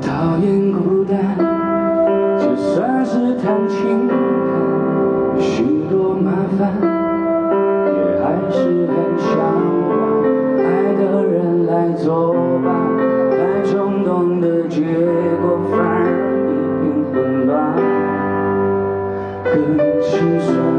讨厌孤单，就算是谈情感，许多麻烦，也还是很向往爱的人来作伴。太冲动的结果，反而一片混乱，更心酸。